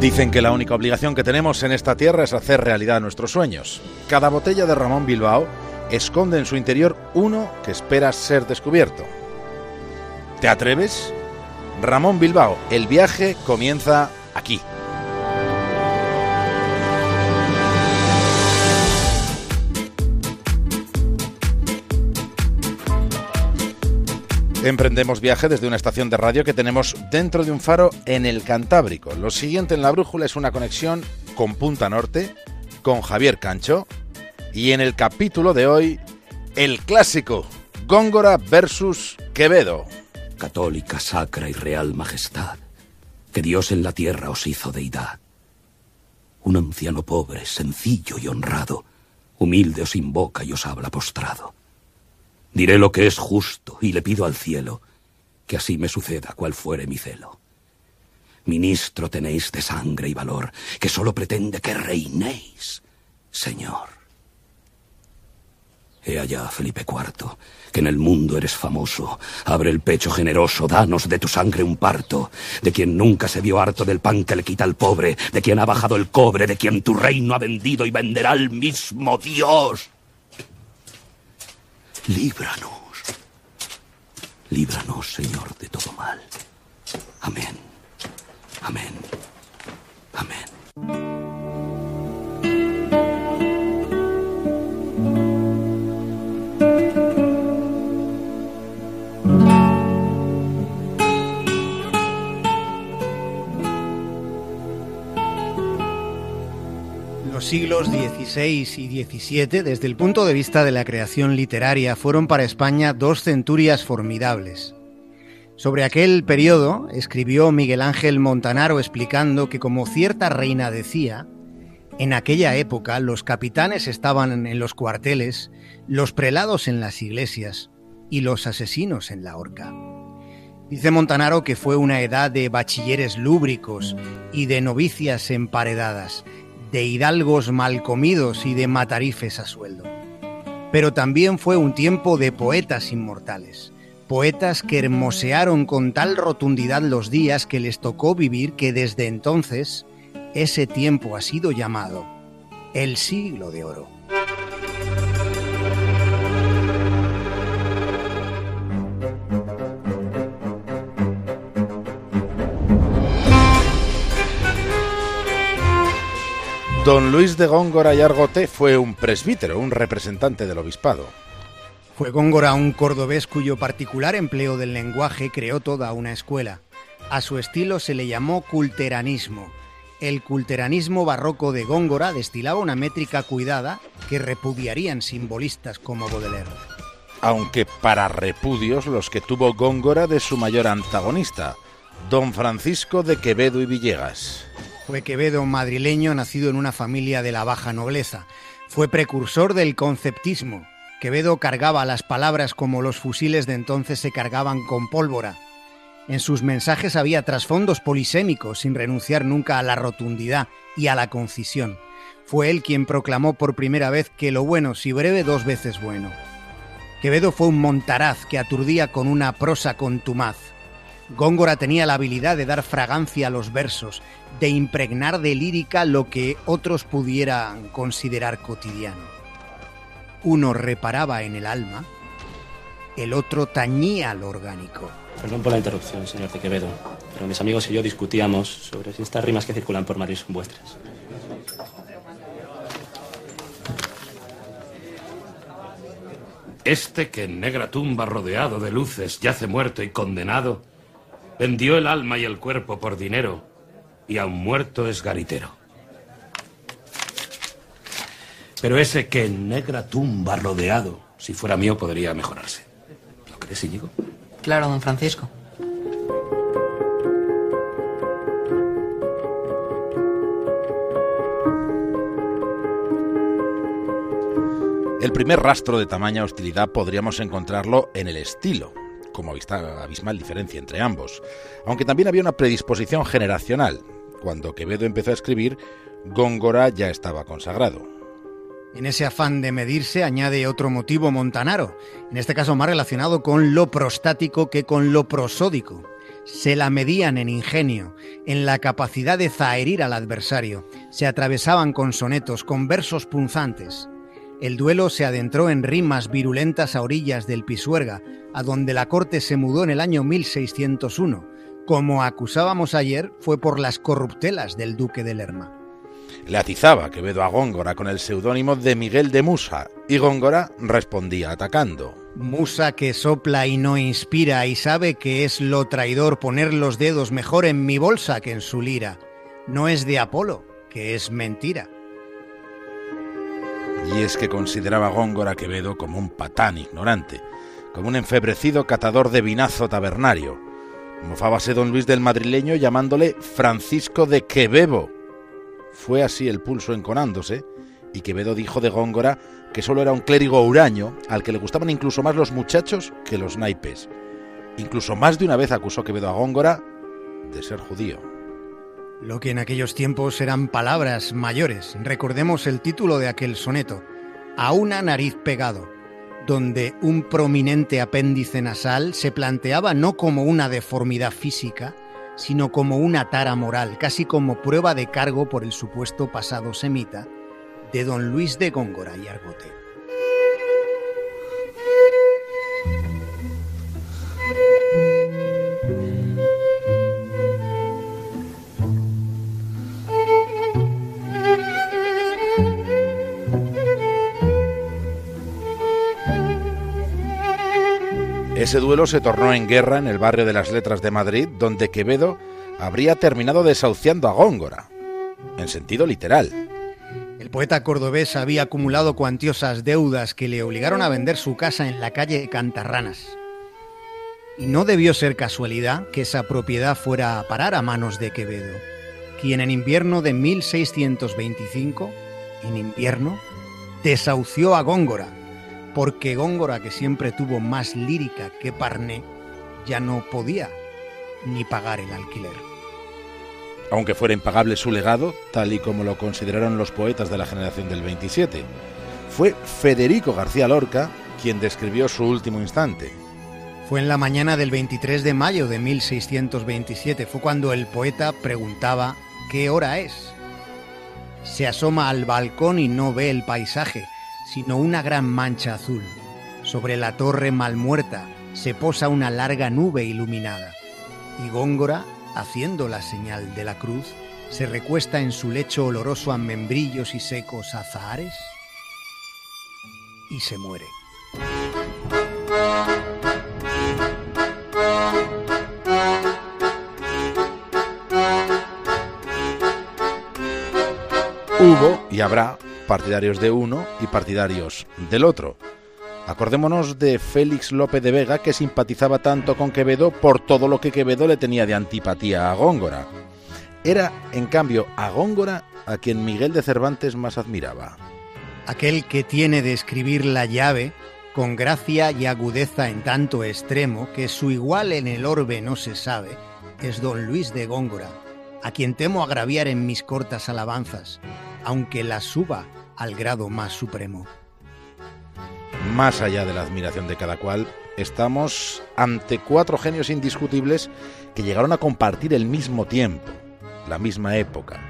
Dicen que la única obligación que tenemos en esta tierra es hacer realidad nuestros sueños. Cada botella de Ramón Bilbao esconde en su interior uno que espera ser descubierto. ¿Te atreves? Ramón Bilbao, el viaje comienza aquí. Emprendemos viaje desde una estación de radio que tenemos dentro de un faro en el Cantábrico. Lo siguiente en la brújula es una conexión con Punta Norte, con Javier Cancho, y en el capítulo de hoy, el clásico Góngora versus Quevedo. Católica, sacra y real majestad, que Dios en la tierra os hizo deidad. Un anciano pobre, sencillo y honrado, humilde os invoca y os habla postrado. Diré lo que es justo y le pido al cielo que así me suceda cual fuere mi celo. Ministro tenéis de sangre y valor, que solo pretende que reinéis, Señor. He allá, Felipe IV, que en el mundo eres famoso. Abre el pecho generoso, danos de tu sangre un parto, de quien nunca se vio harto del pan que le quita al pobre, de quien ha bajado el cobre, de quien tu reino ha vendido y venderá al mismo Dios líbranos. Líbranos, Señor, de todo mal. Amén. Amén. Siglos XVI y XVII, desde el punto de vista de la creación literaria, fueron para España dos centurias formidables. Sobre aquel periodo escribió Miguel Ángel Montanaro explicando que, como cierta reina decía, en aquella época los capitanes estaban en los cuarteles, los prelados en las iglesias y los asesinos en la horca. Dice Montanaro que fue una edad de bachilleres lúbricos y de novicias emparedadas, de hidalgos mal comidos y de matarifes a sueldo. Pero también fue un tiempo de poetas inmortales, poetas que hermosearon con tal rotundidad los días que les tocó vivir que desde entonces ese tiempo ha sido llamado el siglo de oro. Don Luis de Góngora y Argote fue un presbítero, un representante del obispado. Fue Góngora un cordobés cuyo particular empleo del lenguaje creó toda una escuela. A su estilo se le llamó culteranismo. El culteranismo barroco de Góngora destilaba una métrica cuidada que repudiarían simbolistas como Baudelaire. Aunque para repudios los que tuvo Góngora de su mayor antagonista, don Francisco de Quevedo y Villegas. Fue Quevedo madrileño nacido en una familia de la baja nobleza. Fue precursor del conceptismo. Quevedo cargaba las palabras como los fusiles de entonces se cargaban con pólvora. En sus mensajes había trasfondos polisémicos sin renunciar nunca a la rotundidad y a la concisión. Fue él quien proclamó por primera vez que lo bueno, si breve, dos veces bueno. Quevedo fue un montaraz que aturdía con una prosa contumaz. Góngora tenía la habilidad de dar fragancia a los versos, de impregnar de lírica lo que otros pudieran considerar cotidiano. Uno reparaba en el alma, el otro tañía lo orgánico. Perdón por la interrupción, señor de Quevedo, pero mis amigos y yo discutíamos sobre si estas rimas que circulan por Madrid son vuestras. Este que en negra tumba rodeado de luces yace muerto y condenado, Vendió el alma y el cuerpo por dinero y aun muerto es garitero. Pero ese que en negra tumba rodeado, si fuera mío, podría mejorarse. ¿Lo crees, Íñigo? Claro, don Francisco. El primer rastro de tamaña hostilidad podríamos encontrarlo en el estilo, como abismal diferencia entre ambos, aunque también había una predisposición generacional. Cuando Quevedo empezó a escribir, Góngora ya estaba consagrado. En ese afán de medirse añade otro motivo montanaro, en este caso más relacionado con lo prostático que con lo prosódico. se la medían en ingenio, en la capacidad de zaherir al adversario, se atravesaban con sonetos, con versos punzantes. El duelo se adentró en rimas virulentas a orillas del Pisuerga, a donde la corte se mudó en el año 1601. Como acusábamos ayer, fue por las corruptelas del duque de Lerma. Le atizaba Quevedo a Góngora con el seudónimo de Miguel de Musa, y Góngora respondía atacando. Musa que sopla y no inspira y sabe que es lo traidor poner los dedos mejor en mi bolsa que en su lira. No es de Apolo, que es mentira. Y es que consideraba Góngora Quevedo como un patán ignorante, como un enfebrecido catador de vinazo tabernario. Mofábase don Luis del madrileño llamándole Francisco de Quevedo. Fue así el pulso enconándose, y Quevedo dijo de Góngora que solo era un clérigo huraño al que le gustaban incluso más los muchachos que los naipes. Incluso más de una vez acusó Quevedo a Góngora de ser judío. Lo que en aquellos tiempos eran palabras mayores. Recordemos el título de aquel soneto, A una nariz pegado, donde un prominente apéndice nasal se planteaba no como una deformidad física, sino como una tara moral, casi como prueba de cargo por el supuesto pasado semita de don Luis de Góngora y Argote. Ese duelo se tornó en guerra en el barrio de las Letras de Madrid, donde Quevedo habría terminado desahuciando a Góngora, en sentido literal. El poeta cordobés había acumulado cuantiosas deudas que le obligaron a vender su casa en la calle Cantarranas. Y no debió ser casualidad que esa propiedad fuera a parar a manos de Quevedo, quien en invierno de 1625, en invierno, desahució a Góngora, porque Góngora, que siempre tuvo más lírica que Parné, ya no podía ni pagar el alquiler aunque fuera impagable su legado, tal y como lo consideraron los poetas de la generación del 27. Fue Federico García Lorca quien describió su último instante. Fue en la mañana del 23 de mayo de 1627, fue cuando el poeta preguntaba ¿qué hora es? Se asoma al balcón y no ve el paisaje, sino una gran mancha azul. Sobre la torre mal muerta se posa una larga nube iluminada. Y Góngora haciendo la señal de la cruz, se recuesta en su lecho oloroso a membrillos y secos azahares y se muere. Hubo y habrá partidarios de uno y partidarios del otro. Acordémonos de Félix López de Vega, que simpatizaba tanto con Quevedo por todo lo que Quevedo le tenía de antipatía a Góngora. Era, en cambio, a Góngora a quien Miguel de Cervantes más admiraba. Aquel que tiene de escribir la llave con gracia y agudeza en tanto extremo que su igual en el orbe no se sabe, es don Luis de Góngora, a quien temo agraviar en mis cortas alabanzas, aunque las suba al grado más supremo más allá de la admiración de cada cual, estamos ante cuatro genios indiscutibles que llegaron a compartir el mismo tiempo, la misma época,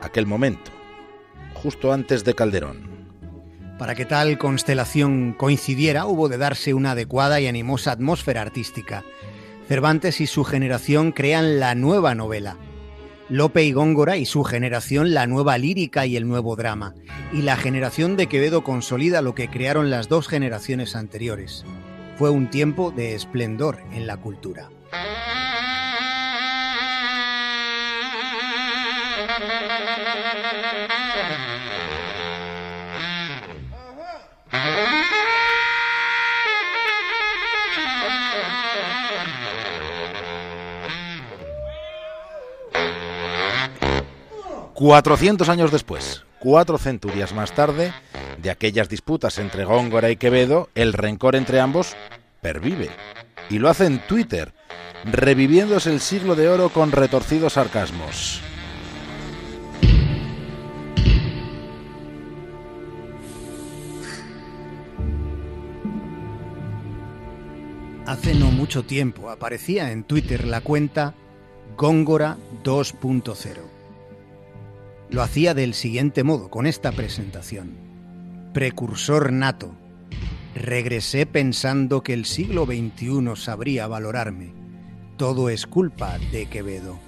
aquel momento, justo antes de Calderón. Para que tal constelación coincidiera, hubo de darse una adecuada y animosa atmósfera artística. Cervantes y su generación crean la nueva novela, Lope y Góngora y su generación la nueva lírica y el nuevo drama, y la generación de Quevedo consolida lo que crearon las dos generaciones anteriores. Fue un tiempo de esplendor en la cultura. 400 años después, cuatro centurias más tarde, de aquellas disputas entre Góngora y Quevedo, el rencor entre ambos pervive. Y lo hace en Twitter, reviviéndose el siglo de oro con retorcidos sarcasmos. Hace no mucho tiempo aparecía en Twitter la cuenta Góngora 2.0. Lo hacía del siguiente modo, con esta presentación. Precursor nato. Regresé pensando que el siglo XXI sabría valorarme. Todo es culpa de Quevedo.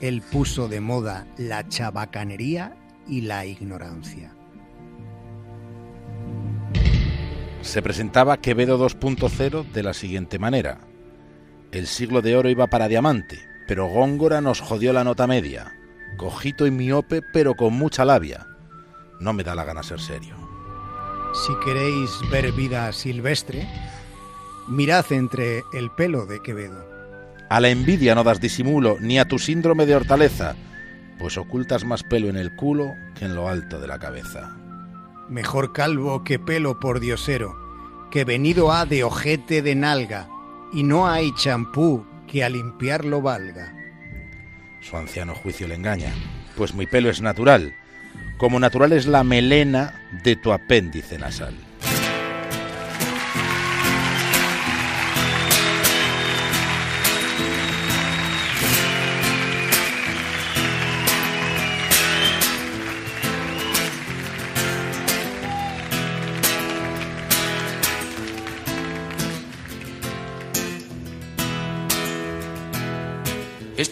Él puso de moda la chabacanería y la ignorancia. Se presentaba Quevedo 2.0 de la siguiente manera. El siglo de oro iba para diamante, pero Góngora nos jodió la nota media. Cojito y miope, pero con mucha labia. No me da la gana ser serio. Si queréis ver vida silvestre, mirad entre el pelo de Quevedo. A la envidia no das disimulo, ni a tu síndrome de hortaleza, pues ocultas más pelo en el culo que en lo alto de la cabeza. Mejor calvo que pelo por diosero, que venido ha de ojete de nalga, y no hay champú que a limpiarlo valga. Su anciano juicio le engaña, pues mi pelo es natural, como natural es la melena de tu apéndice nasal.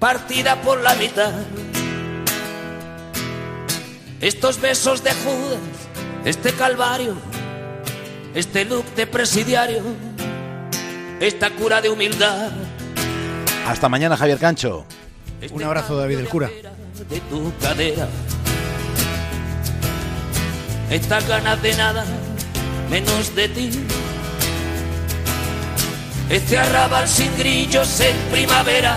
partida por la mitad. Estos besos de Judas, este calvario, este look de presidiario, esta cura de humildad. Hasta mañana, Javier Cancho. Este Un abrazo, David el cura. De tu cadera. Estas ganas de nada, menos de ti. Este arrabal sin grillos en primavera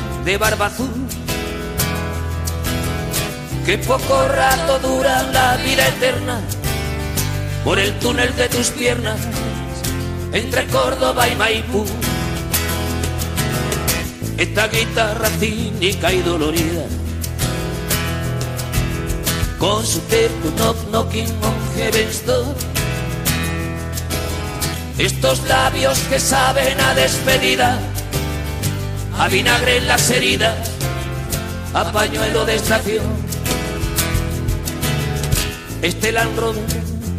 de barba azul. Que poco rato dura la vida eterna por el túnel de tus piernas entre Córdoba y Maipú. Esta guitarra cínica y dolorida con su tempo knock knocking on heaven's. Estos labios que saben a despedida a vinagre en las heridas, a pañuelo de estación. Este Land Rover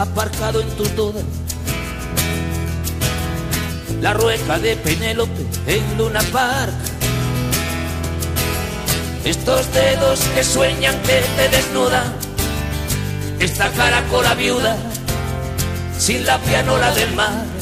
aparcado en tus dudas. la rueca de Penélope en Luna Park. Estos dedos que sueñan que te desnudan, esta caracola viuda sin la pianola del mar.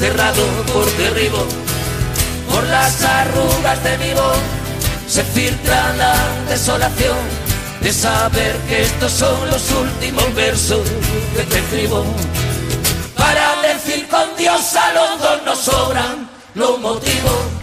cerrado por derribo, por las arrugas de mi voz se filtra la desolación de saber que estos son los últimos versos que te escribo. Para decir con Dios a los dos nos sobran los motivos